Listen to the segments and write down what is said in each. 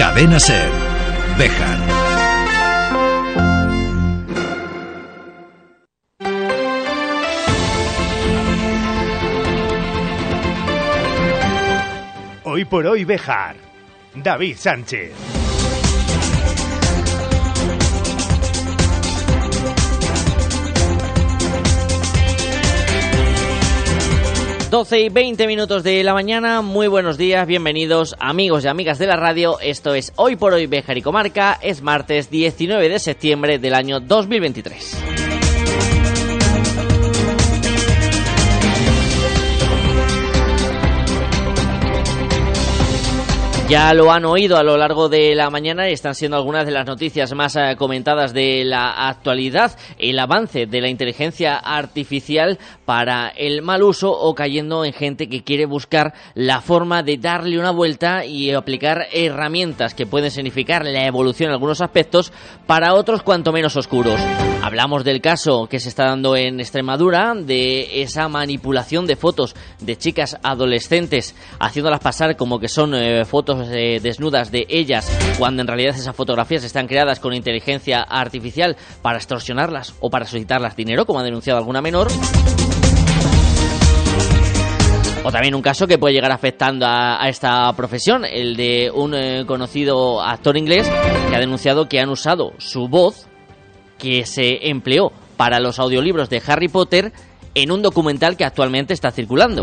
Cadena Ser. Bejar. Hoy por hoy Bejar. David Sánchez. 12 y 20 minutos de la mañana, muy buenos días, bienvenidos amigos y amigas de la radio, esto es Hoy por Hoy Bejar y Comarca, es martes 19 de septiembre del año 2023. Ya lo han oído a lo largo de la mañana y están siendo algunas de las noticias más eh, comentadas de la actualidad. El avance de la inteligencia artificial para el mal uso o cayendo en gente que quiere buscar la forma de darle una vuelta y aplicar herramientas que pueden significar la evolución en algunos aspectos para otros cuanto menos oscuros. Hablamos del caso que se está dando en Extremadura de esa manipulación de fotos de chicas adolescentes haciéndolas pasar como que son eh, fotos eh, desnudas de ellas cuando en realidad esas fotografías están creadas con inteligencia artificial para extorsionarlas o para solicitarlas dinero, como ha denunciado alguna menor. O también un caso que puede llegar afectando a, esta profesión, el de un eh, conocido actor inglés que ha denunciado que han usado su voz que se empleó para los audiolibros de Harry Potter en un documental que actualmente está circulando,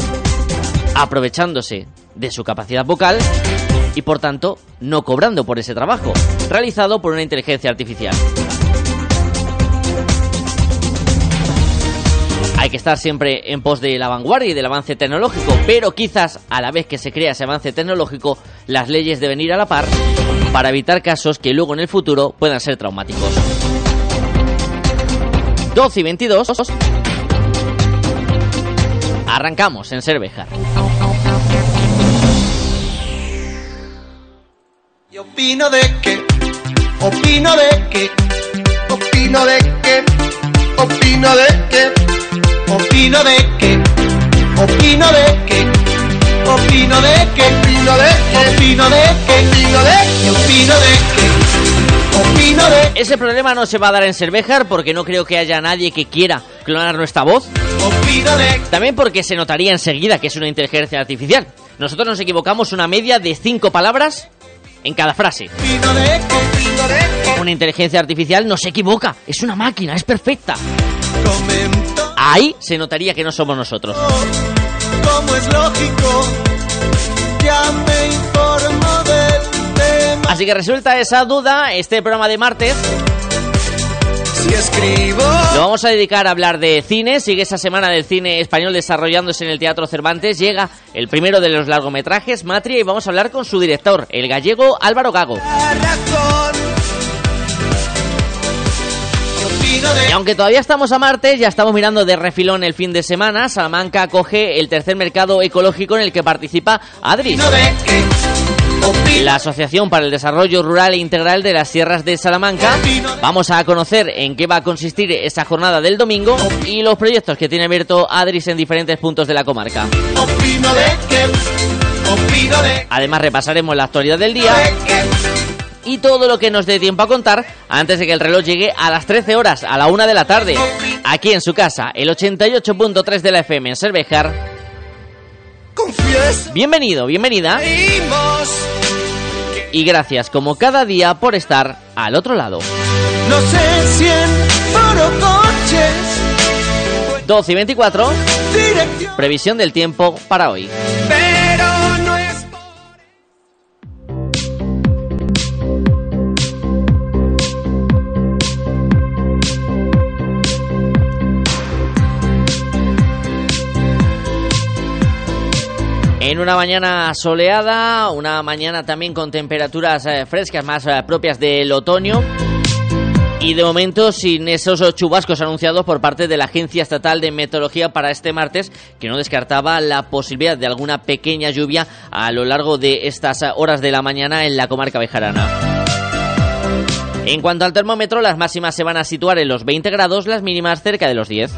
aprovechándose de su capacidad vocal y por tanto no cobrando por ese trabajo, realizado por una inteligencia artificial. Hay que estar siempre en pos de la vanguardia y del avance tecnológico, pero quizás a la vez que se crea ese avance tecnológico, las leyes deben ir a la par para evitar casos que luego en el futuro puedan ser traumáticos. 12 y 22. Arrancamos en Cervejar. Opino de que, opino de que, opino de que, opino de que, opino de que, opino de que, opino de que, opino de que, opino de que, opino de que, opino de que, opino de Ese problema no se va a dar en Cervejar porque no creo que haya nadie que quiera clonar nuestra voz. Opino de También porque se notaría enseguida que es una inteligencia artificial. Nosotros nos equivocamos una media de cinco palabras en cada frase. Una inteligencia artificial no se equivoca, es una máquina, es perfecta. Ahí se notaría que no somos nosotros. Como es lógico, ya me informo del tema. Así que resuelta esa duda, este programa de martes Escribo, lo vamos a dedicar a hablar de cine. Sigue esa semana del cine español desarrollándose en el Teatro Cervantes. Llega el primero de los largometrajes, Matria, y vamos a hablar con su director, el gallego Álvaro Gago. Y aunque todavía estamos a martes, ya estamos mirando de refilón el fin de semana. Salamanca acoge el tercer mercado ecológico en el que participa Adris. La Asociación para el Desarrollo Rural e Integral de las Sierras de Salamanca. Vamos a conocer en qué va a consistir esa jornada del domingo y los proyectos que tiene abierto Adris en diferentes puntos de la comarca. Además repasaremos la actualidad del día y todo lo que nos dé tiempo a contar antes de que el reloj llegue a las 13 horas, a la 1 de la tarde. Aquí en su casa, el 88.3 de la FM en Cervejar. Bienvenido, bienvenida. Y gracias como cada día por estar al otro lado. no sé si en coches, 12 y 24, dirección, previsión del tiempo para hoy. En una mañana soleada, una mañana también con temperaturas eh, frescas más eh, propias del otoño. Y de momento sin esos chubascos anunciados por parte de la Agencia Estatal de Meteorología para este martes, que no descartaba la posibilidad de alguna pequeña lluvia a lo largo de estas horas de la mañana en la comarca bejarana. En cuanto al termómetro, las máximas se van a situar en los 20 grados, las mínimas cerca de los 10.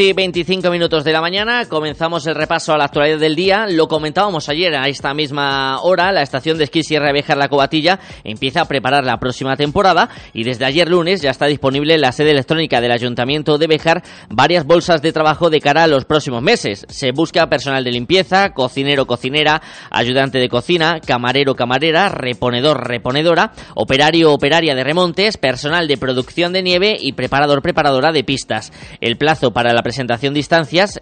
12 y 25 minutos de la mañana, comenzamos el repaso a la actualidad del día. Lo comentábamos ayer a esta misma hora, la estación de esquí Sierra Bejar La Cobatilla empieza a preparar la próxima temporada y desde ayer lunes ya está disponible en la sede electrónica del Ayuntamiento de Bejar varias bolsas de trabajo de cara a los próximos meses. Se busca personal de limpieza, cocinero cocinera, ayudante de cocina, camarero camarera, reponedor reponedora, operario operaria de remontes, personal de producción de nieve y preparador preparadora de pistas. El plazo para la presentación de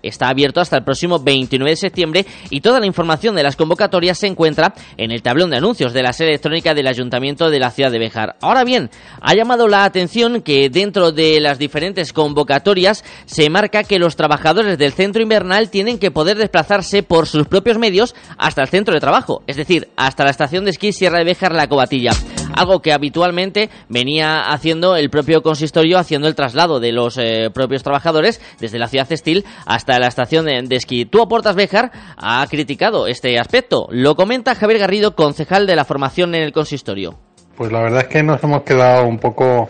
está abierto hasta el próximo 29 de septiembre y toda la información de las convocatorias se encuentra en el tablón de anuncios de la sede electrónica del Ayuntamiento de la ciudad de Bejar. Ahora bien, ha llamado la atención que dentro de las diferentes convocatorias se marca que los trabajadores del centro invernal tienen que poder desplazarse por sus propios medios hasta el centro de trabajo, es decir, hasta la estación de esquí Sierra de Bejar La Cobatilla algo que habitualmente venía haciendo el propio consistorio, haciendo el traslado de los eh, propios trabajadores desde la ciudad textil hasta la estación de, de esquí. Tú aportas Bejar ha criticado este aspecto. Lo comenta Javier Garrido, concejal de la formación en el consistorio. Pues la verdad es que nos hemos quedado un poco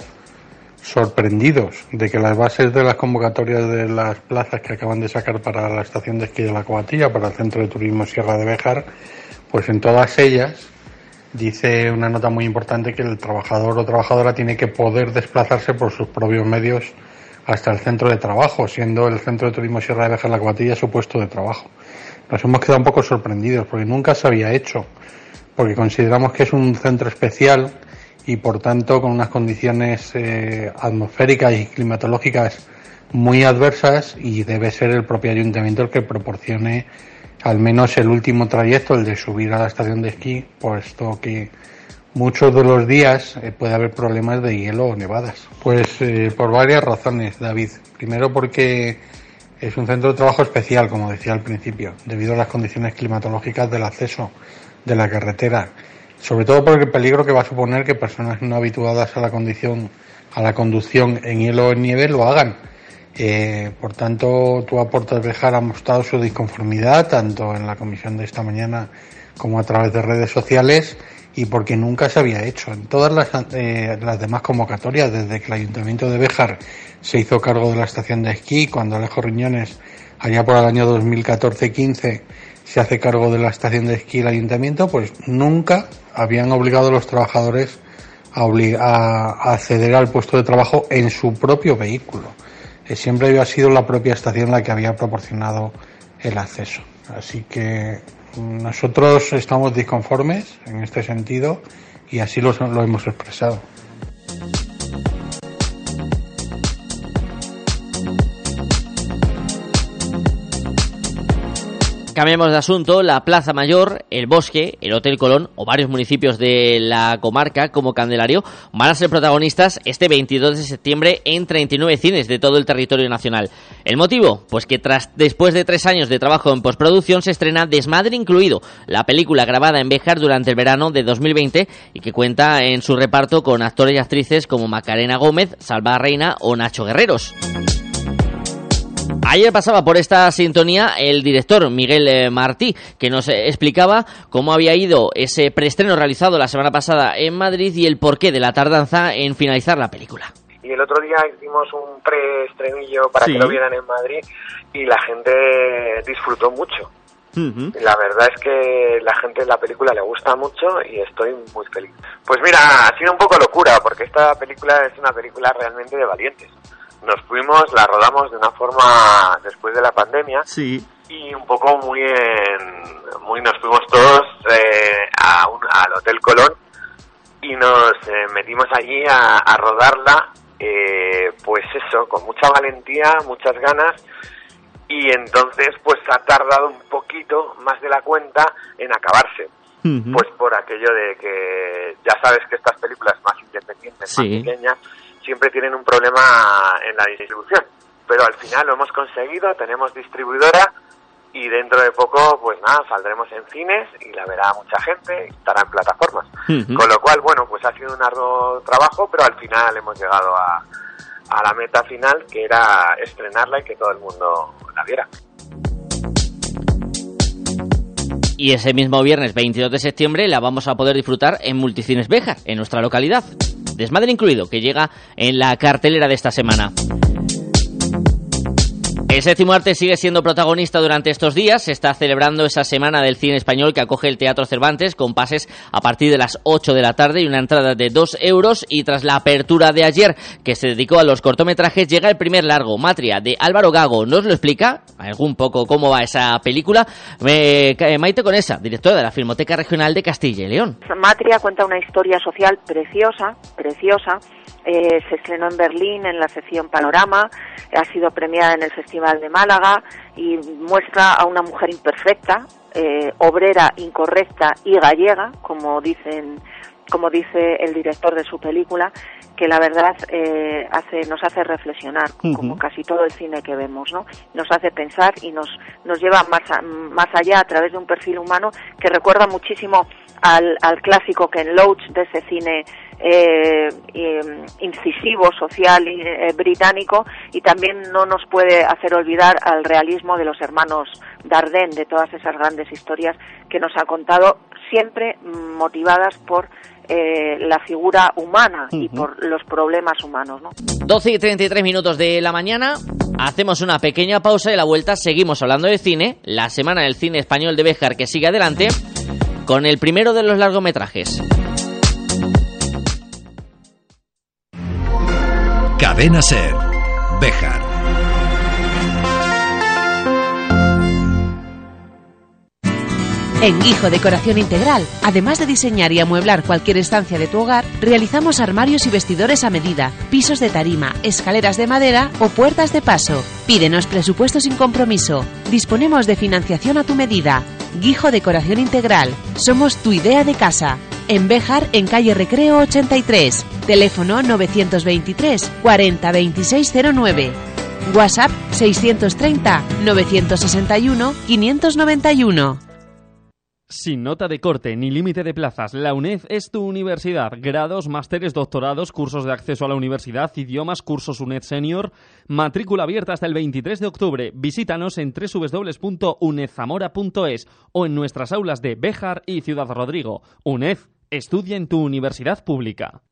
sorprendidos de que las bases de las convocatorias de las plazas que acaban de sacar para la estación de esquí de la Cobatilla, para el Centro de Turismo Sierra de Bejar, pues en todas ellas dice una nota muy importante que el trabajador o trabajadora tiene que poder desplazarse por sus propios medios hasta el centro de trabajo, siendo el Centro de Turismo Sierra de Bejar La Cobatilla su puesto de trabajo. Nos hemos quedado un poco sorprendidos porque nunca se había hecho, porque consideramos que es un centro especial y por tanto con unas condiciones eh, atmosféricas y climatológicas muy adversas y debe ser el propio ayuntamiento el que proporcione al menos el último trayecto, el de subir a la estación de esquí, puesto que muchos de los días eh, puede haber problemas de hielo o nevadas. Pues eh, por varias razones, David. Primero porque es un centro de trabajo especial, como decía al principio, debido a las condiciones climatológicas del acceso de la carretera. Sobre todo por el peligro que va a suponer que personas no habituadas a la condición, a la conducción en hielo o en nieve lo hagan eh, por tanto, tú aportas Bejar ha mostrado su disconformidad tanto en la comisión de esta mañana como a través de redes sociales y porque nunca se había hecho. En todas las, eh, las demás convocatorias, desde que el Ayuntamiento de Bejar se hizo cargo de la estación de esquí, cuando Alejo Riñones, allá por el año 2014-15, se hace cargo de la estación de esquí el Ayuntamiento, pues nunca habían obligado a los trabajadores a, a acceder al puesto de trabajo en su propio vehículo siempre había sido la propia estación la que había proporcionado el acceso. Así que nosotros estamos disconformes en este sentido y así lo, lo hemos expresado. Cambiemos de asunto, la Plaza Mayor, el Bosque, el Hotel Colón o varios municipios de la comarca como Candelario van a ser protagonistas este 22 de septiembre en 39 cines de todo el territorio nacional. ¿El motivo? Pues que tras después de tres años de trabajo en postproducción se estrena Desmadre incluido, la película grabada en Béjar durante el verano de 2020 y que cuenta en su reparto con actores y actrices como Macarena Gómez, Salva Reina o Nacho Guerreros. Ayer pasaba por esta sintonía el director Miguel eh, Martí, que nos eh, explicaba cómo había ido ese preestreno realizado la semana pasada en Madrid y el porqué de la tardanza en finalizar la película. Y el otro día hicimos un preestrenillo para que lo vieran en Madrid y la gente disfrutó mucho. La verdad es que la gente de la película le gusta mucho y estoy muy feliz. Pues mira, ha sido un poco locura porque esta película es una película realmente de valientes nos fuimos, la rodamos de una forma después de la pandemia. Sí. Y un poco muy en, muy nos fuimos todos eh, a un, al Hotel Colón y nos eh, metimos allí a, a rodarla, eh, pues eso, con mucha valentía, muchas ganas y entonces pues ha tardado un poquito más de la cuenta en acabarse. Pues por aquello de que ya sabes que estas películas más independientes, más pequeñas, siempre tienen un problema en la distribución. Pero al final lo hemos conseguido, tenemos distribuidora y dentro de poco, pues nada, saldremos en cines y la verá mucha gente y estará en plataformas. Con lo cual, bueno, pues ha sido un arduo trabajo, pero al final hemos llegado a, a la meta final, que era estrenarla y que todo el mundo la viera. Y ese mismo viernes 22 de septiembre la vamos a poder disfrutar en Multicines Bejar, en nuestra localidad. Desmadre incluido, que llega en la cartelera de esta semana. El séptimo arte sigue siendo protagonista durante estos días. Se está celebrando esa semana del cine español que acoge el Teatro Cervantes con pases a partir de las 8 de la tarde y una entrada de 2 euros. Y tras la apertura de ayer, que se dedicó a los cortometrajes, llega el primer largo, Matria, de Álvaro Gago. ¿Nos lo explica? Algún poco cómo va esa película. Maite Conesa, directora de la Filmoteca Regional de Castilla y León. Matria cuenta una historia social preciosa, preciosa eh, se estrenó en Berlín en la sección Panorama, ha sido premiada en el Festival de Málaga y muestra a una mujer imperfecta, eh, obrera, incorrecta y gallega, como dicen como dice el director de su película, que la verdad eh, hace, nos hace reflexionar, como casi todo el cine que vemos, ¿no? Nos hace pensar y nos, nos lleva más, más allá a través de un perfil humano que recuerda muchísimo al, al clásico Ken Loach de ese cine eh, incisivo, social eh, británico y también no nos puede hacer olvidar al realismo de los hermanos Dardenne, de todas esas grandes historias que nos ha contado, siempre motivadas por eh, la figura humana y por los problemas humanos. ¿no? 12 y 33 minutos de la mañana, hacemos una pequeña pausa y la vuelta seguimos hablando de cine, la semana del cine español de Béjar que sigue adelante, con el primero de los largometrajes. Cadena Ser, Béjar. En Guijo Decoración Integral, además de diseñar y amueblar cualquier estancia de tu hogar, realizamos armarios y vestidores a medida, pisos de tarima, escaleras de madera o puertas de paso. Pídenos presupuesto sin compromiso. Disponemos de financiación a tu medida. Guijo Decoración Integral. Somos tu idea de casa en Béjar, en calle Recreo 83. Teléfono 923 40 2609. WhatsApp 630 961 591. Sin nota de corte ni límite de plazas, la UNED es tu universidad. Grados, másteres, doctorados, cursos de acceso a la universidad, idiomas, cursos UNED Senior. Matrícula abierta hasta el 23 de octubre. Visítanos en www.unedzamora.es o en nuestras aulas de Béjar y Ciudad Rodrigo. UNED Estudia en tu universidad pública.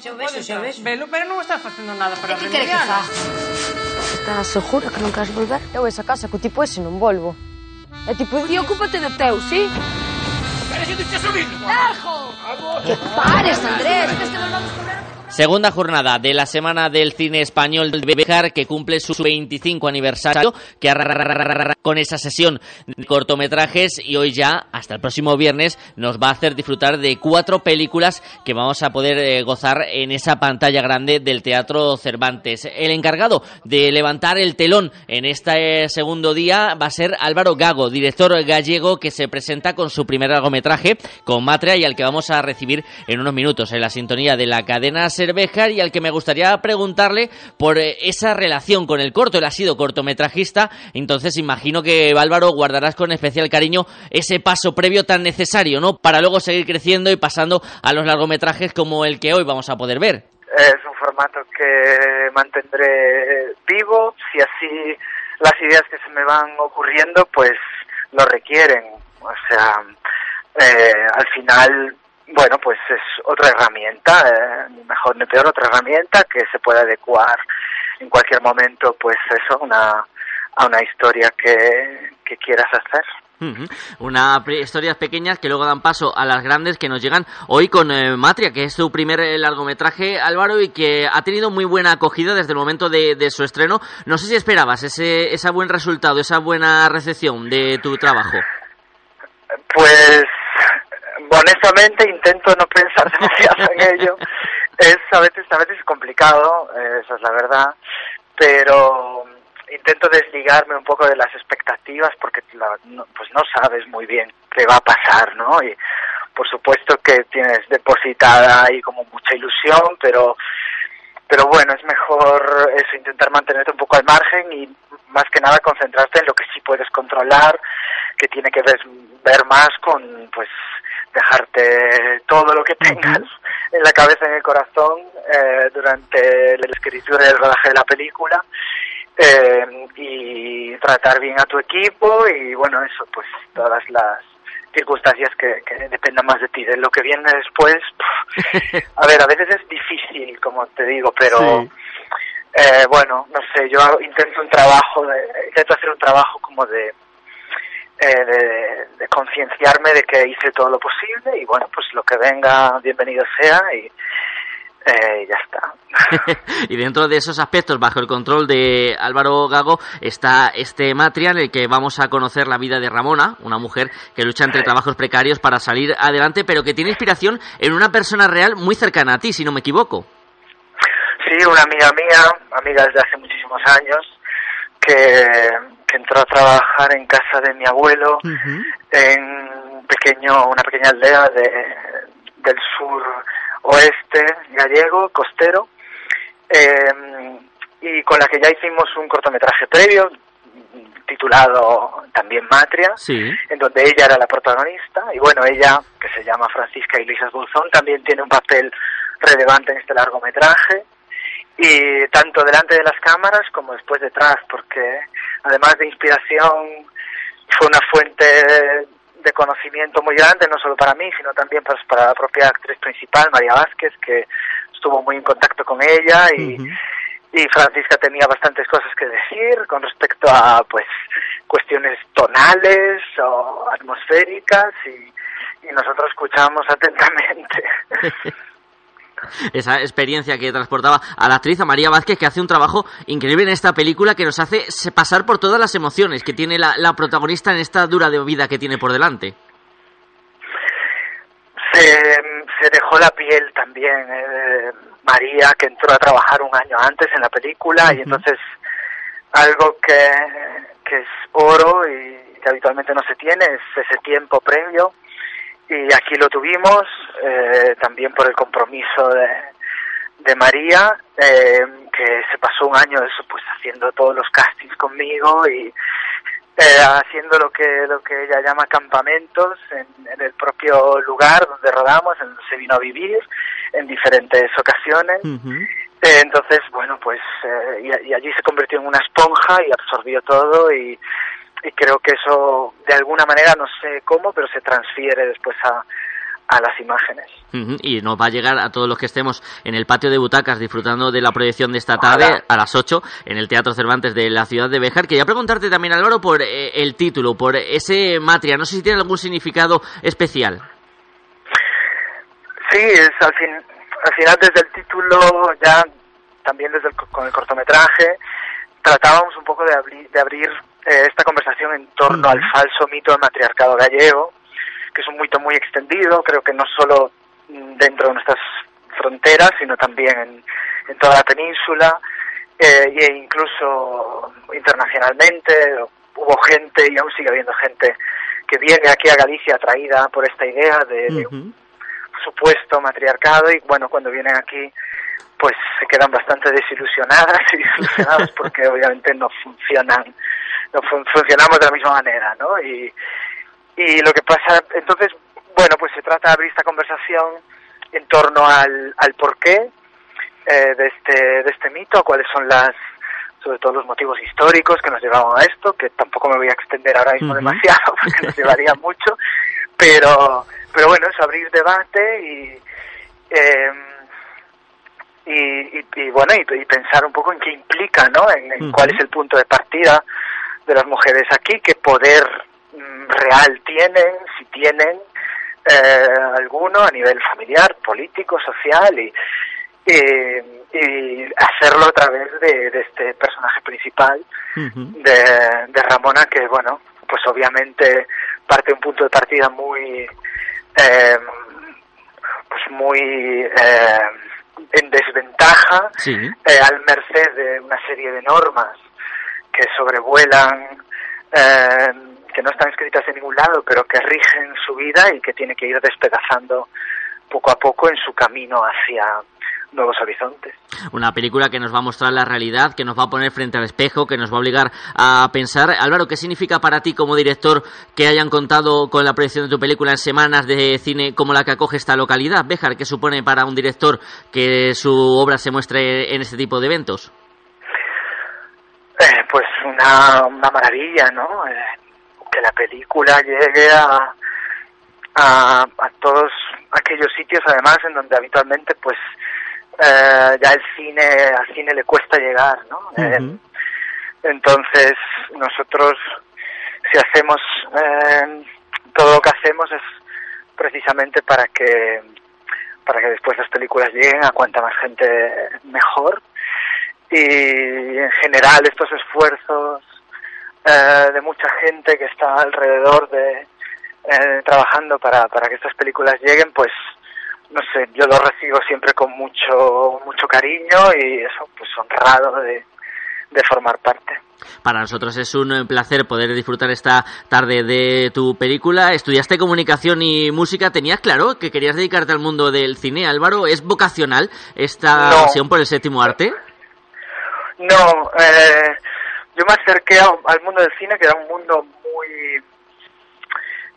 Se o vexo, se vexo. Velo, pero non estás facendo nada para que remediar. Que quere que fa? Estás segura que non queres volver? Eu esa casa co tipo ese non volvo. E tipo, ti ocúpate de teu. Sí? Pero se dixo subir. Largo! Que pares, Andrés, que este volvamos con Segunda jornada de la Semana del Cine Español de Bejar que cumple su 25 aniversario, que con esa sesión de cortometrajes y hoy ya, hasta el próximo viernes, nos va a hacer disfrutar de cuatro películas que vamos a poder eh, gozar en esa pantalla grande del Teatro Cervantes. El encargado de levantar el telón en este segundo día va a ser Álvaro Gago, director gallego que se presenta con su primer largometraje con Matria y al que vamos a recibir en unos minutos en la sintonía de la cadena Cervejar y al que me gustaría preguntarle por eh, esa relación con el corto. Él ha sido cortometrajista, entonces imagino que Álvaro guardarás con especial cariño ese paso previo tan necesario, ¿no? Para luego seguir creciendo y pasando a los largometrajes como el que hoy vamos a poder ver. Es un formato que mantendré vivo, si así las ideas que se me van ocurriendo pues lo requieren. O sea, eh, al final bueno, pues es otra herramienta, eh, ni mejor ni peor, otra herramienta que se puede adecuar en cualquier momento, pues eso, una, a una historia que, que quieras hacer. Una historias pequeñas que luego dan paso a las grandes que nos llegan hoy con eh, Matria, que es su primer eh, largometraje, Álvaro, y que ha tenido muy buena acogida desde el momento de, de su estreno. No sé si esperabas ese, ese buen resultado, esa buena recepción de tu trabajo. Pues honestamente intento no pensar demasiado en ello. Es a veces, a veces es complicado, eh, esa es la verdad, pero intento desligarme un poco de las expectativas porque no, pues no sabes muy bien qué va a pasar, ¿no? Y por supuesto que tienes depositada ahí como mucha ilusión, pero pero bueno, es mejor eso, intentar mantenerte un poco al margen y más que nada concentrarte en lo que sí puedes controlar, que tiene que ver, ver más con, pues, dejarte todo lo que tengas en la cabeza, en el corazón, eh, durante la escritura y el rodaje de la película. Eh, y tratar bien a tu equipo y bueno, eso, pues todas las circunstancias que, que dependan más de ti. De lo que viene después, pff, a ver, a veces es difícil, como te digo, pero eh, bueno, no sé, yo intento un trabajo, de, intento hacer un trabajo como de, eh, de, de concienciarme de que hice todo lo posible y bueno, pues lo que venga, bienvenido sea y eh, ya está. y dentro de esos aspectos, bajo el control de Álvaro Gago, está este Matria en el que vamos a conocer la vida de Ramona, una mujer que lucha entre trabajos precarios para salir adelante, pero que tiene inspiración en una persona real muy cercana a ti, si no me equivoco. Sí, una amiga mía, amiga desde hace muchísimos años, que, que entró a trabajar en casa de mi abuelo en un pequeño, una pequeña aldea de, del sur oeste gallego, costero, eh, y con la que ya hicimos un cortometraje previo titulado también Matria, Sí. en donde ella era la protagonista, y bueno, ella, que se llama Francisca Iglesias Bolzón, también tiene un papel relevante en este largometraje, y tanto delante de las cámaras como después detrás, porque además de inspiración fue una fuente de conocimiento muy grande, no solo para mí, sino también pues, para la propia actriz principal, María Vázquez, que estuvo muy en contacto con ella y, y Francisca tenía bastantes cosas que decir con respecto a pues cuestiones tonales o atmosféricas y, y nosotros escuchamos atentamente. Esa experiencia que transportaba a la actriz, a María Vázquez, que hace un trabajo increíble en esta película que nos hace pasar por todas las emociones que tiene la, la protagonista en esta dura de vida que tiene por delante. se, se dejó la piel también eh, María, que entró a trabajar un año antes en la película y entonces algo que, que es oro y que habitualmente no se tiene es ese tiempo previo y aquí lo tuvimos eh, también por el compromiso de, de María eh, que se pasó un año eso pues haciendo todos los castings conmigo y eh, haciendo lo que lo que ella llama campamentos en, en el propio lugar donde rodamos, en donde se vino a vivir en diferentes ocasiones. Eh, entonces, bueno, pues eh, y, y allí se convirtió en una esponja y absorbió todo y, y creo que eso de alguna manera, no sé cómo, pero se transfiere después a, a las imágenes. Y nos va a llegar a todos los que estemos en el patio de butacas disfrutando de la proyección de esta tarde a las 8 en el Teatro Cervantes de la ciudad de Béjar. Quería preguntarte también, Álvaro, por eh, el título, por ese Matria. No sé si tiene algún significado especial. Sí, es al fin, al final desde el título, ya también desde el, co- con el cortometraje, tratábamos un poco de abrir, de abrir eh, esta conversación en torno al falso mito del matriarcado gallego, que es un mito muy extendido, creo que no solo dentro de nuestras fronteras, sino también en, en toda la península, eh, e incluso internacionalmente. Hubo gente y aún sigue habiendo gente que viene aquí a Galicia atraída por esta idea de, supuesto matriarcado y bueno, cuando vienen aquí pues se quedan bastante desilusionadas y desilusionados porque obviamente no funcionan, no fun- funcionamos de la misma manera, ¿no? Y, y lo que pasa, entonces, bueno, pues se trata de abrir esta conversación en torno al, al porqué eh, de, este, de este mito, cuáles son las, sobre todo los motivos históricos que nos llevaban a esto, que tampoco me voy a extender ahora mismo demasiado porque nos llevaría mucho, pero, pero bueno, es abrir debate y, eh, y, y, y bueno, y, y pensar un poco en qué implica, ¿no? En, cuál es el punto de partida de las mujeres aquí, qué poder mm, real tienen, si tienen eh, alguno a nivel familiar, político, social y, y, y hacerlo a través de, de este personaje principal de, de Ramona que bueno pues obviamente parte un punto de partida muy eh, pues muy eh, en desventaja Sí. eh, al merced de una serie de normas que sobrevuelan eh, que no están escritas en ningún lado pero que rigen su vida y que tiene que ir despedazando poco a poco en su camino hacia nuevos horizontes Una película que nos va a mostrar la realidad, que nos va a poner frente al espejo, que nos va a obligar a pensar. Álvaro, ¿qué significa para ti como director que hayan contado con la proyección de tu película en semanas de cine como la que acoge esta localidad? Béjar, ¿qué supone para un director que su obra se muestre en este tipo de eventos? Eh, pues una, una maravilla, ¿no? Eh, que la película llegue a, a, a todos aquellos sitios, además, en donde habitualmente, pues, eh, ya el cine, al cine le cuesta llegar, ¿no? Eh, entonces, nosotros, si hacemos eh, todo lo que hacemos es precisamente para que para que después las películas lleguen a cuanta más gente mejor y en general estos esfuerzos eh, de mucha gente que está alrededor de eh, trabajando para, para que estas películas lleguen pues no sé yo lo recibo siempre con mucho mucho cariño y eso pues honrado de, de formar parte para nosotros es un placer poder disfrutar esta tarde de tu película. Estudiaste comunicación y música. ¿Tenías claro que querías dedicarte al mundo del cine, Álvaro? ¿Es vocacional esta No. pasión por el séptimo arte? No, eh, yo me acerqué a- al mundo del cine, que era un mundo muy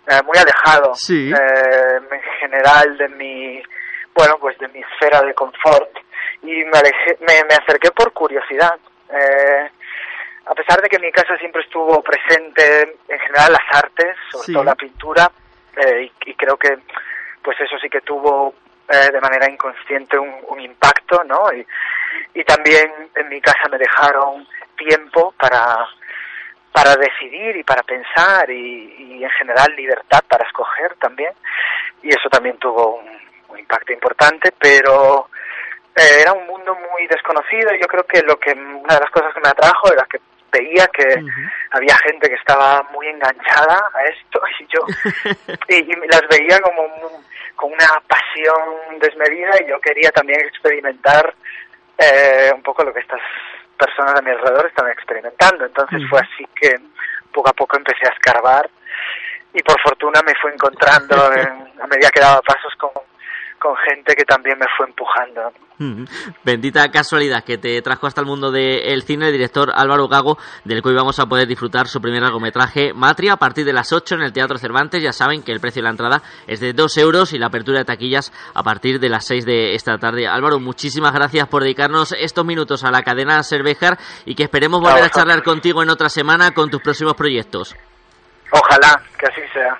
eh, muy alejado Sí. eh, en general de mi bueno pues de mi esfera de confort y me alejé, me, me acerqué por curiosidad eh, a pesar de que en mi casa siempre estuvo presente en general las artes sobre Sí. todo la pintura eh, y, y creo que pues eso sí que tuvo eh, de manera inconsciente un, un impacto no y, y también en mi casa me dejaron tiempo para para decidir y para pensar y, y en general libertad para escoger también. Y eso también tuvo un, un impacto importante pero eh, era un mundo muy desconocido. Y yo creo que lo que una de las cosas que me atrajo era que veía que había gente que estaba muy enganchada a esto y yo y, y las veía como un- con una pasión desmedida y yo quería también experimentar eh, un poco lo que estas personas a mi alrededor están experimentando. Entonces fue así que poco a poco empecé a escarbar y por fortuna me fue encontrando en- a medida que daba pasos con, con gente que también me fue empujando. Mm. Bendita casualidad que te trajo hasta el mundo del cine el director Álvaro Gago, del que hoy vamos a poder disfrutar su primer largometraje Matria a partir de las 8 en el Teatro Cervantes. Ya saben que el precio de la entrada es de 2 euros y la apertura de taquillas a partir de las 6 de esta tarde. Álvaro, muchísimas gracias por dedicarnos estos minutos a la cadena Cervejar y que esperemos volver a charlar contigo en otra semana con tus próximos proyectos. Ojalá que así sea.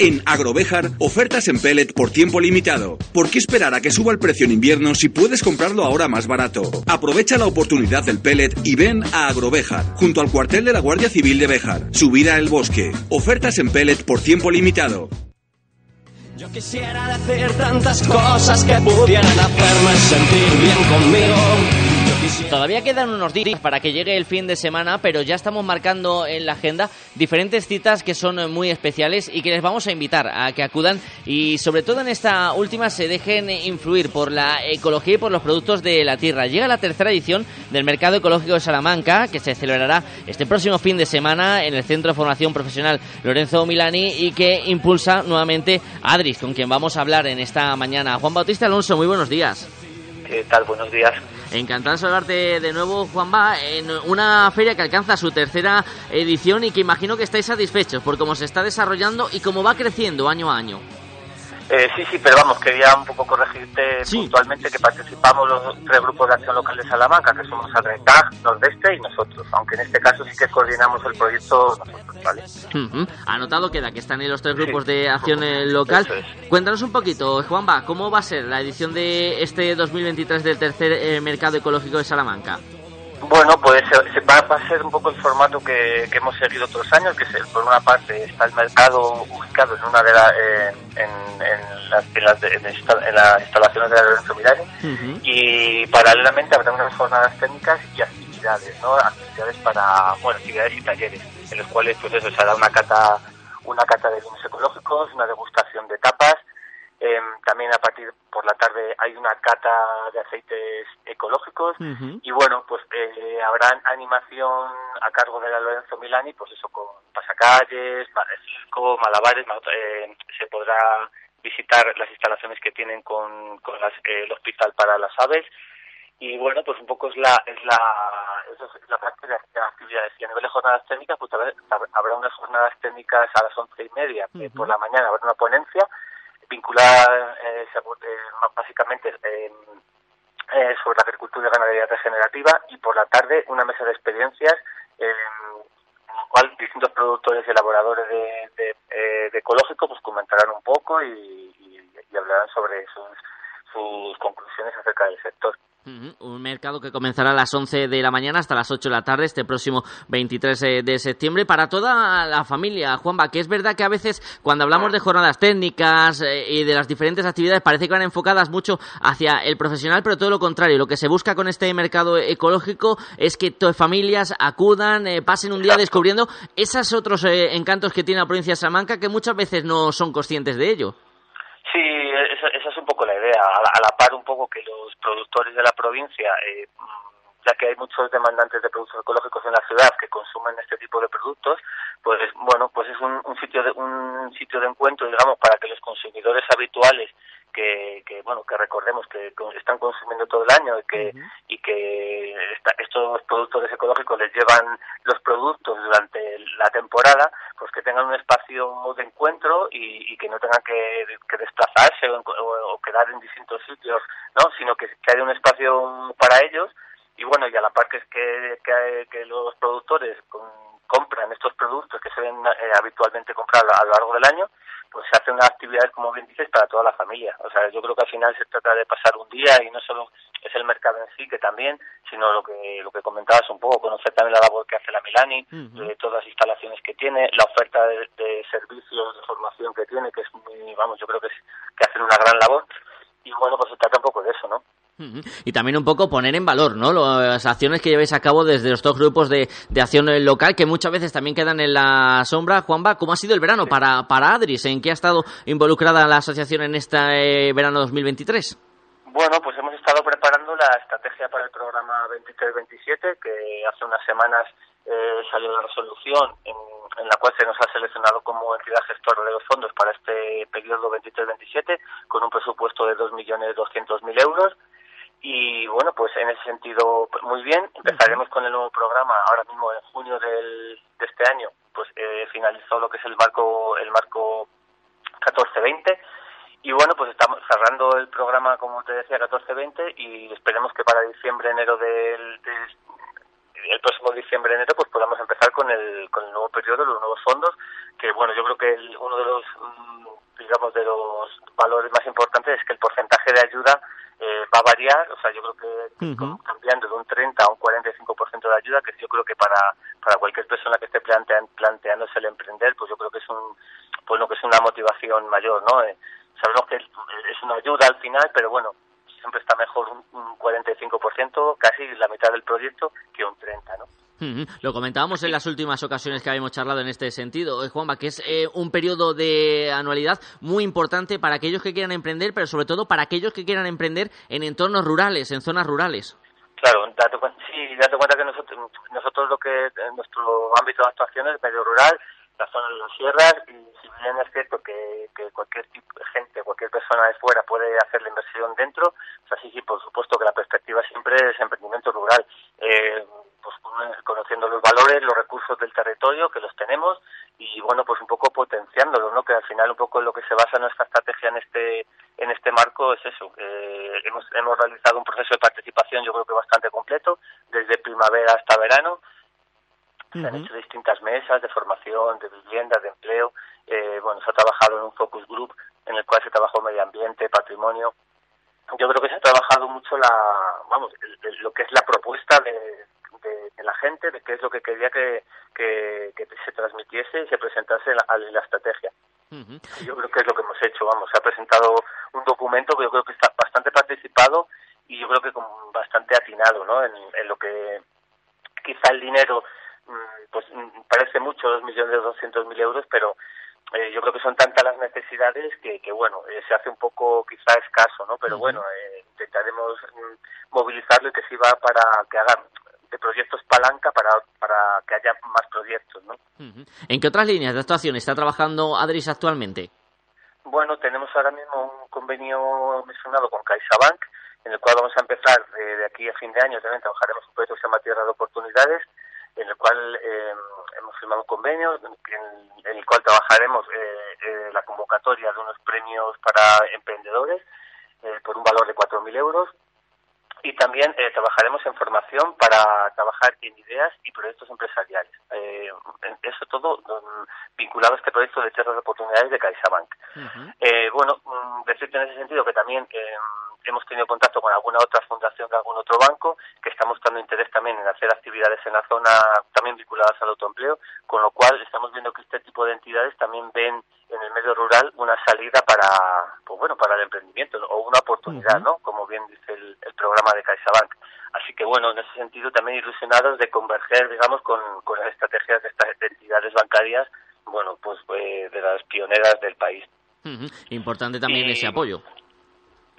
En Agrovejar, ofertas en pellet por tiempo limitado. ¿Por qué esperar a que suba el precio en invierno si puedes comprarlo ahora más barato? Aprovecha la oportunidad del pellet y ven a Agrovejar, junto al cuartel de la Guardia Civil de Béjar. Subida al bosque. Ofertas en pellet por tiempo limitado. Yo quisiera decir tantas cosas que pudieran hacerme sentir bien conmigo. Todavía quedan unos días para que llegue el fin de semana, pero ya estamos marcando en la agenda diferentes citas que son muy especiales y que les vamos a invitar a que acudan y sobre todo en esta última se dejen influir por la ecología y por los productos de la tierra. Llega la tercera edición del Mercado Ecológico de Salamanca que se celebrará este próximo fin de semana en el Centro de Formación Profesional Lorenzo Milani y que impulsa nuevamente Adris, con quien vamos a hablar en esta mañana. Juan Bautista Alonso, muy buenos días. ¿Qué tal? Buenos días. Encantado de saludarte de nuevo, Juanba, en una feria que alcanza su tercera edición y que imagino que estáis satisfechos por cómo se está desarrollando y cómo va creciendo año a año. Eh, sí, sí, pero vamos, quería un poco corregirte puntualmente que participamos los tres grupos de acción local de Salamanca, que somos Adretag, Nordeste y nosotros, aunque en este caso sí que coordinamos el proyecto nosotros, ¿vale? Anotado queda que están en los tres grupos de acción eh, local. Cuéntanos un poquito, Juanba, ¿cómo va a ser la edición de este 2023 del tercer eh, mercado ecológico de Salamanca? Bueno, pues se, se va, va a ser un poco el formato que, que hemos seguido otros años, que es, por una parte está el mercado ubicado en una de las eh, en, en las, en, las en las instalaciones de la Lorenzo Milani y paralelamente habrá unas jornadas técnicas y actividades, ¿no? Actividades para, bueno, actividades y talleres, en los cuales pues eso, se hará una cata, una cata de vinos ecológicos, una degustación de tapas, Em, también a partir por la tarde hay una cata de aceites ecológicos y bueno, pues eh, habrá animación a cargo de la Lorenzo Milani, pues eso con pasacalles, circo, malabares, ma- eh, se podrá visitar las instalaciones que tienen con, con las, eh, el hospital para las aves. Y bueno, pues un poco es la es la, es la parte de de actividades. Y a nivel de jornadas técnicas, pues habrá, habrá unas jornadas técnicas a las once y media eh, por la mañana, habrá una ponencia vinculada eh, eh, básicamente eh, sobre la agricultura y ganadería regenerativa y por la tarde una mesa de experiencias en la cual distintos productores y elaboradores de, de, eh, de ecológico pues comentarán un poco y, y- y hablarán sobre sus, sus conclusiones acerca del sector. Un mercado que comenzará a las 11 de la mañana hasta las 8 de la tarde este próximo 23 de- de septiembre para toda la familia. Juanba, que es verdad que a veces cuando hablamos de jornadas técnicas eh, y de las diferentes actividades parece que van enfocadas mucho hacia el profesional, pero todo lo contrario. Lo que se busca con este mercado ecológico es que familias acudan, eh, pasen un día descubriendo esos otros eh, encantos que tiene la provincia de Salamanca que muchas veces no son conscientes de ello. Sí, esa, esa es un poco la idea, a la, par un poco que los productores de la provincia, eh, mm, ya que hay muchos demandantes de productos ecológicos en la ciudad que consumen este tipo de productos, pues bueno, pues es un, un sitio de un sitio de encuentro, digamos, para que los consumidores habituales que, que bueno, que recordemos que están consumiendo todo el año y que y que esta- estos productores ecológicos les llevan los productos durante la temporada, pues que tengan un espacio de encuentro y, que no tengan que, desplazarse o, quedar en distintos sitios, ¿no? Sino que, que haya un espacio para ellos y bueno, y a la par que, que, que, los productores compran estos productos que se ven eh, habitualmente comprar a lo largo del año, pues se hace una actividad, como bien dices, para toda la familia. O sea, yo creo que al final se trata de pasar un día y no solo es el mercado en sí, que también, sino lo que lo que comentabas un poco, conocer también la labor que hace la Milani, de todas las instalaciones que tiene, la oferta de, de servicios, de formación que tiene, que es muy, vamos, yo creo que, es, que hacen una gran labor. Y bueno, pues se trata un poco de eso, ¿no? Y también un poco poner en valor, ¿no? Las acciones que lleváis a cabo desde los dos grupos de, de acción local, que muchas veces también quedan en la sombra. Juanba, ¿cómo ha sido el verano para, para Adris? ¿En qué ha estado involucrada la asociación en este eh, verano 2023? Bueno, pues hemos estado preparando la estrategia para el programa 23-27, que hace unas semanas eh, salió la resolución en, en la cual se nos ha seleccionado como entidad gestora de los fondos para este periodo 23-27, con un presupuesto de 2.200.000 euros. Y bueno, pues en ese sentido, pues, muy bien. Empezaremos con el nuevo programa ahora mismo en junio del, de este año. Pues eh, finalizó lo que es el marco, el marco 14-20 y bueno, pues estamos cerrando el programa, como te decía, 14-20 y esperemos que para diciembre, enero del, del- el próximo diciembre, enero, pues podamos empezar con el, con el nuevo periodo, los nuevos fondos, que bueno, yo creo que el- uno de los, mm, digamos, de los valores más importantes es que el porcentaje de ayuda eh, va a variar, o sea, yo creo que cambiando de un 30 a un 45% de ayuda, que yo creo que para, para cualquier persona que esté plantean, planteándose el emprender, pues yo creo que es un, pues no, que es una motivación mayor, ¿no? Eh, sabemos que es una ayuda al final, pero bueno, siempre está mejor un, un 45%, casi la mitad del proyecto, que un 30, ¿no? Ujú. Lo comentábamos en las últimas ocasiones que habíamos charlado en este sentido, eh, Juanma, que es eh, un periodo de anualidad muy importante para aquellos que quieran emprender, pero sobre todo para aquellos que quieran emprender en entornos rurales, en zonas rurales. Claro, date sí, date cuenta que nosotros, nosotros lo que en nuestro ámbito de actuación es medio rural, la zona de las sierras, y si bien es cierto que, que cualquier tipo de gente, cualquier persona de fuera puede hacer la inversión dentro, o sea, sí, por supuesto que la perspectiva siempre es emprendimiento rural. Eh, pues conociendo los valores, los recursos del territorio, que los tenemos, y bueno, pues un poco potenciándolos, ¿no? Que al final un poco lo que se basa nuestra estrategia en este en este marco es eso. Eh, hemos, hemos realizado un proceso de participación, yo creo que bastante completo, desde primavera hasta verano. Se han hecho distintas mesas de formación, de vivienda, de empleo. Eh, bueno, se ha trabajado en un focus group en el cual se trabajó medio ambiente, patrimonio. Yo creo que se ha trabajado mucho la, vamos, lo que es la propuesta de, de, la gente, de qué es lo que quería que, que, se transmitiese y se presentase en la, estrategia. Yo creo que es lo que hemos hecho, vamos, se ha presentado un documento que yo creo que está bastante participado y yo creo que con bastante atinado, ¿no? En, lo que quizá el dinero, pues mm, parece mucho, dos millones de doscientos mil euros, pero eh, yo creo que son tantas las necesidades que, que bueno, eh, se hace un poco quizá escaso, ¿no? Pero bueno, eh, intentaremos mm, movilizarlo y que sirva para que hagan de proyectos palanca para, para que haya más proyectos, ¿no? ¿En qué otras líneas de actuación está trabajando Adris actualmente? Bueno, tenemos ahora mismo un convenio mencionado con CaixaBank, en el cual vamos a empezar de, aquí a fin de año, también trabajaremos un proyecto que se llama Tierra de Oportunidades, en el cual eh, hemos firmado un convenio, en, el cual trabajaremos eh, eh, la convocatoria de unos premios para emprendedores por un valor de 4.000 euros y también eh, trabajaremos en formación para trabajar en ideas y proyectos empresariales. Eh, eso todo um, vinculado a este proyecto de tierras de oportunidades de CaixaBank. eh, bueno, um, decirte en ese sentido que también eh, hemos tenido contacto con alguna otra fundación de algún otro banco que está mostrando interés también en hacer actividades en la zona también vinculadas al autoempleo, con lo cual estamos viendo que este tipo de entidades también ven en el medio rural una salida para, pues bueno, para el emprendimiento o una oportunidad, ¿no? Como bien dice el, programa de CaixaBank. Así que bueno, en ese sentido también ilusionados de converger, digamos, con, con las estrategias de estas entidades bancarias, bueno, pues eh, de las pioneras del país. Importante también ese apoyo.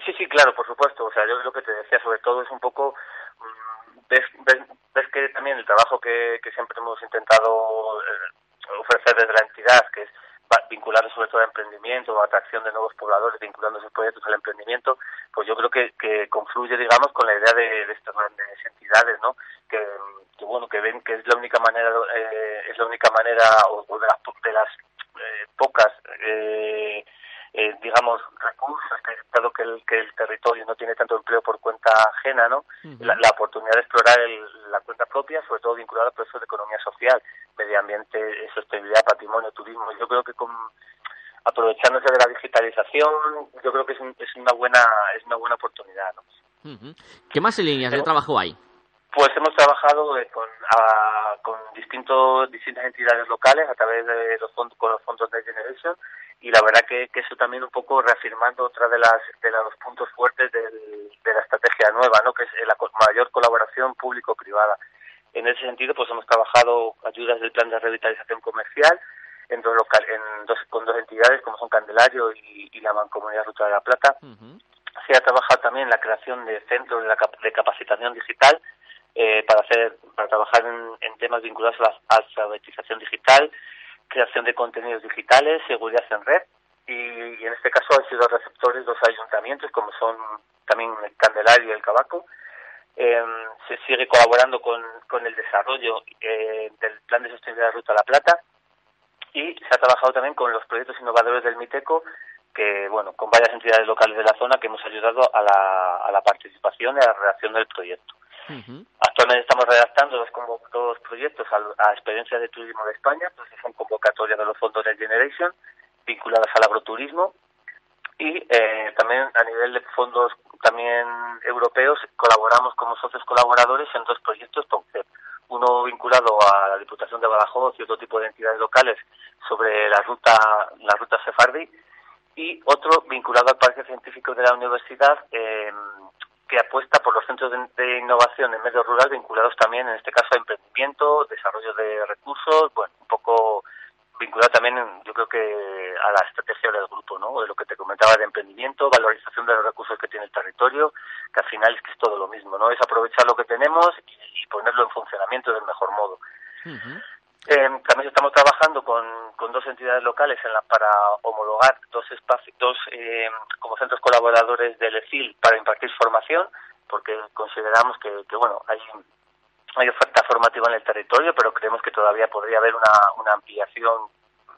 Sí, sí, claro, por supuesto. O sea, yo lo que te decía sobre todo es un poco mm, ves, ves, que también el trabajo que, que siempre hemos intentado eh, ofrecer desde la entidad, que es vinculado sobre todo al emprendimiento o atracción de nuevos pobladores, vinculando esos proyectos al emprendimiento, pues yo creo que, que confluye, digamos, con la idea de, estas grandes entidades, ¿no? Que, bueno, que ven que es la única manera, eh, es la única manera, o, de las, de las eh, pocas eh, eh, digamos, recursos, dado que el, que el territorio no tiene tanto empleo por cuenta ajena, ¿no? la, oportunidad de explorar la cuenta propia, sobre todo vinculada a procesos de economía social, medio ambiente, sostenibilidad, patrimonio, turismo. Yo creo que con aprovechándose de la digitalización, yo creo que es, es una buena es una buena oportunidad, ¿no? ¿Qué más líneas de trabajo hay? Pues hemos trabajado eh, con, con distintos, distintas entidades locales a través de los fondos, con los fondos de Generation y la verdad que, que, eso también un poco reafirmando otra de las de los puntos fuertes del, de la estrategia nueva, ¿no? que es la mayor colaboración público-privada. En ese sentido, pues hemos trabajado ayudas del plan de revitalización comercial en dos local, en dos, con dos entidades como son Candelario y, la Mancomunidad Ruta de la Plata. Se ha trabajado también la creación de centros de, de capacitación digital eh, para hacer para trabajar en, temas vinculados a la alfabetización digital, creación de contenidos digitales, seguridad en red y, en este caso han sido receptores dos ayuntamientos como son también el Candelario y el Cabaco. Eh, se sigue colaborando con, con el desarrollo eh, del Plan de Sostenibilidad de Ruta a la Plata y se ha trabajado también con los proyectos innovadores del MITECO que, bueno, con varias entidades locales de la zona que hemos ayudado a la, a la participación y a la redacción del proyecto. Actualmente estamos redactando dos, dos proyectos a, experiencia de turismo de España, pues son convocatorias de los fondos de Generation vinculadas al agroturismo y eh, también a nivel de fondos también europeos colaboramos como socios colaboradores en dos proyectos uno vinculado a la Diputación de Badajoz y otro tipo de entidades locales sobre la ruta la ruta Sefardi y otro vinculado al Parque Científico de la Universidad eh, que apuesta por los centros de, innovación en medio rural vinculados también, en este caso, a emprendimiento, desarrollo de recursos, bueno, un poco vinculado también, yo creo que a la estrategia del grupo, ¿no? De lo que te comentaba de emprendimiento, valorización de los recursos que tiene el territorio, que al final es que es todo lo mismo, ¿no? Es aprovechar lo que tenemos y, ponerlo en funcionamiento del mejor modo. Eh, también estamos trabajando con, con, dos entidades locales en la, para homologar dos espacios, dos eh, como centros colaboradores del EFIL para impartir formación, porque consideramos que, que bueno, hay hay oferta formativa en el territorio, pero creemos que todavía podría haber una, una ampliación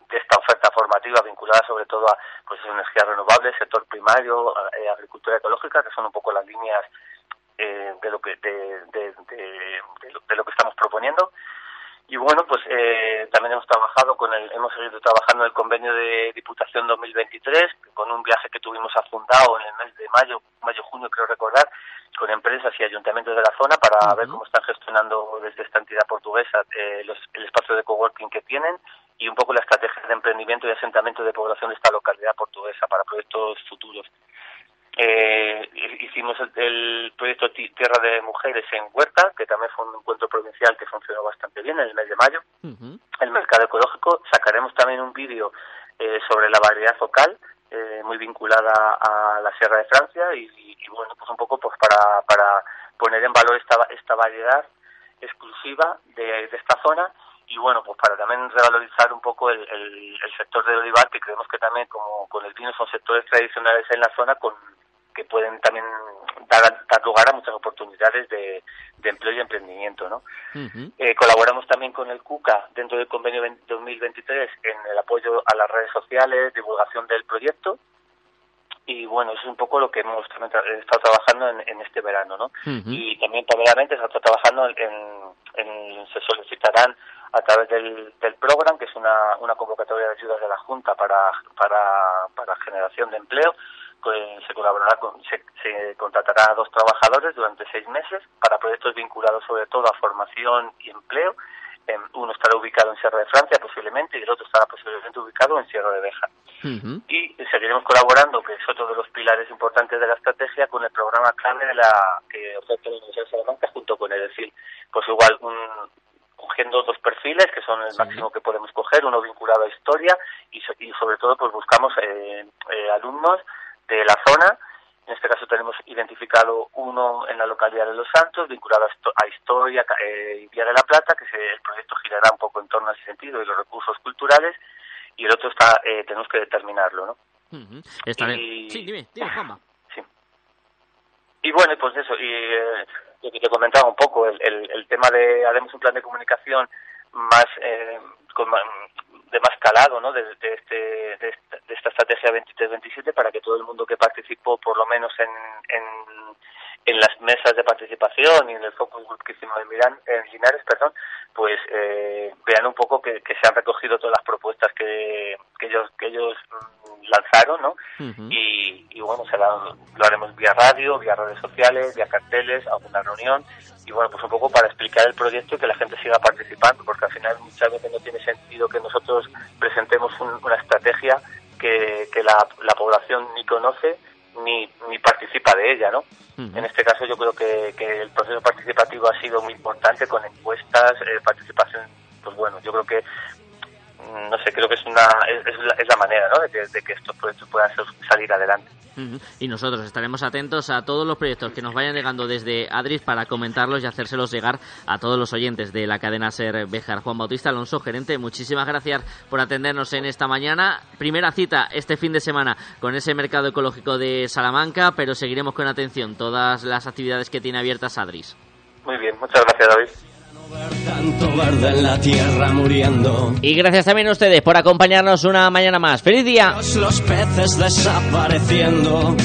de esta oferta formativa vinculada sobre todo a pues, energías renovables, sector primario, eh, agricultura ecológica, que son un poco las líneas eh, de lo que de, de, de, lo que estamos proponiendo y bueno pues eh, también hemos trabajado con el hemos seguido trabajando en el convenio de Diputación 2023 con un viaje que tuvimos a Fundao en el mes de mayo mayo junio creo recordar con empresas y ayuntamientos de la zona para ver cómo están gestionando desde esta entidad portuguesa eh, los, el espacio de coworking que tienen y un poco la estrategia de emprendimiento y asentamiento de población de esta localidad portuguesa para proyectos futuros. Eh, hicimos el, proyecto Tierra de Mujeres en Huerta, que también fue un encuentro provincial que funcionó bastante bien en el mes de mayo. El mercado ecológico, sacaremos también un vídeo eh, sobre la variedad focal, eh, muy vinculada a la Sierra de Francia y, bueno, pues un poco pues para, para poner en valor esta, esta variedad exclusiva de, de esta zona y bueno, pues para también revalorizar un poco el, el, el, sector del olivar, que creemos que también como con el vino son sectores tradicionales en la zona con que pueden también dar, dar lugar a muchas oportunidades de, de empleo y emprendimiento. ¿no? eh, colaboramos también con el CUCA dentro del convenio 2023 en el apoyo a las redes sociales, divulgación del proyecto y bueno, eso es un poco lo que hemos también estado trabajando en, en este verano, ¿no? Y también paralelamente se está trabajando en, en, se solicitarán a través del, del programa, que es una, una convocatoria de ayudas de la Junta para, para, para generación de empleo, pues se colaborará con, se, se, contratará a dos trabajadores durante seis meses para proyectos vinculados sobre todo a formación y empleo. uno estará ubicado en Sierra de Francia posiblemente y el otro estará posiblemente ubicado en Sierra de Beja. Y seguiremos colaborando, que es otro de los pilares importantes de la estrategia, con el programa clave de la que ofrece la Universidad de Salamanca junto con el decir, pues igual un, cogiendo dos perfiles que son el máximo que podemos coger, uno vinculado a historia y, y sobre todo pues buscamos eh, eh, alumnos de la zona. En este caso tenemos identificado uno en la localidad de Los Santos, vinculado a, historia eh, y Vía de la Plata, que se, el proyecto girará un poco en torno a ese sentido y los recursos culturales, y el otro está eh, tenemos que determinarlo, ¿no? Está y, Sí, dime, dime, Sí. Y bueno, pues eso, y eh, lo que te comentaba un poco, el, el, el tema de haremos un plan de comunicación más eh, con, de más calado ¿no? de, de, este, de, esta, estrategia 23-27 para que todo el mundo que participó, por lo menos en, en, en las mesas de participación y en el focus group que hicimos en, Milán, en Linares, perdón, pues eh, vean un poco que, que, se han recogido todas las propuestas que, que ellos que ellos mm, lanzaron, ¿no? y, y, bueno, se lo haremos vía radio, vía redes sociales, vía carteles, alguna reunión y bueno, pues un poco para explicar el proyecto y que la gente siga participando, porque al final muchas veces no tiene sentido que nosotros presentemos una estrategia que, que la, la, población ni conoce ni, ni participa de ella, ¿no? En este caso yo creo que, que, el proceso participativo ha sido muy importante con encuestas, eh, participación, pues bueno, yo creo que no sé, creo que es una es, la, es la, manera, ¿no? De que, de que estos proyectos puedan salir adelante. Y nosotros estaremos atentos a todos los proyectos que nos vayan llegando desde Adris para comentarlos y hacérselos llegar a todos los oyentes de la cadena Ser Bejar. Juan Bautista Alonso, gerente, muchísimas gracias por atendernos en esta mañana. Primera cita este fin de semana con ese mercado ecológico de Salamanca, pero seguiremos con atención todas las actividades que tiene abiertas Adris. Muy bien, muchas gracias David. Tanto verde en la tierra muriendo. Y gracias también a ustedes por acompañarnos una mañana más. ¡Feliz día! Los peces desapareciendo.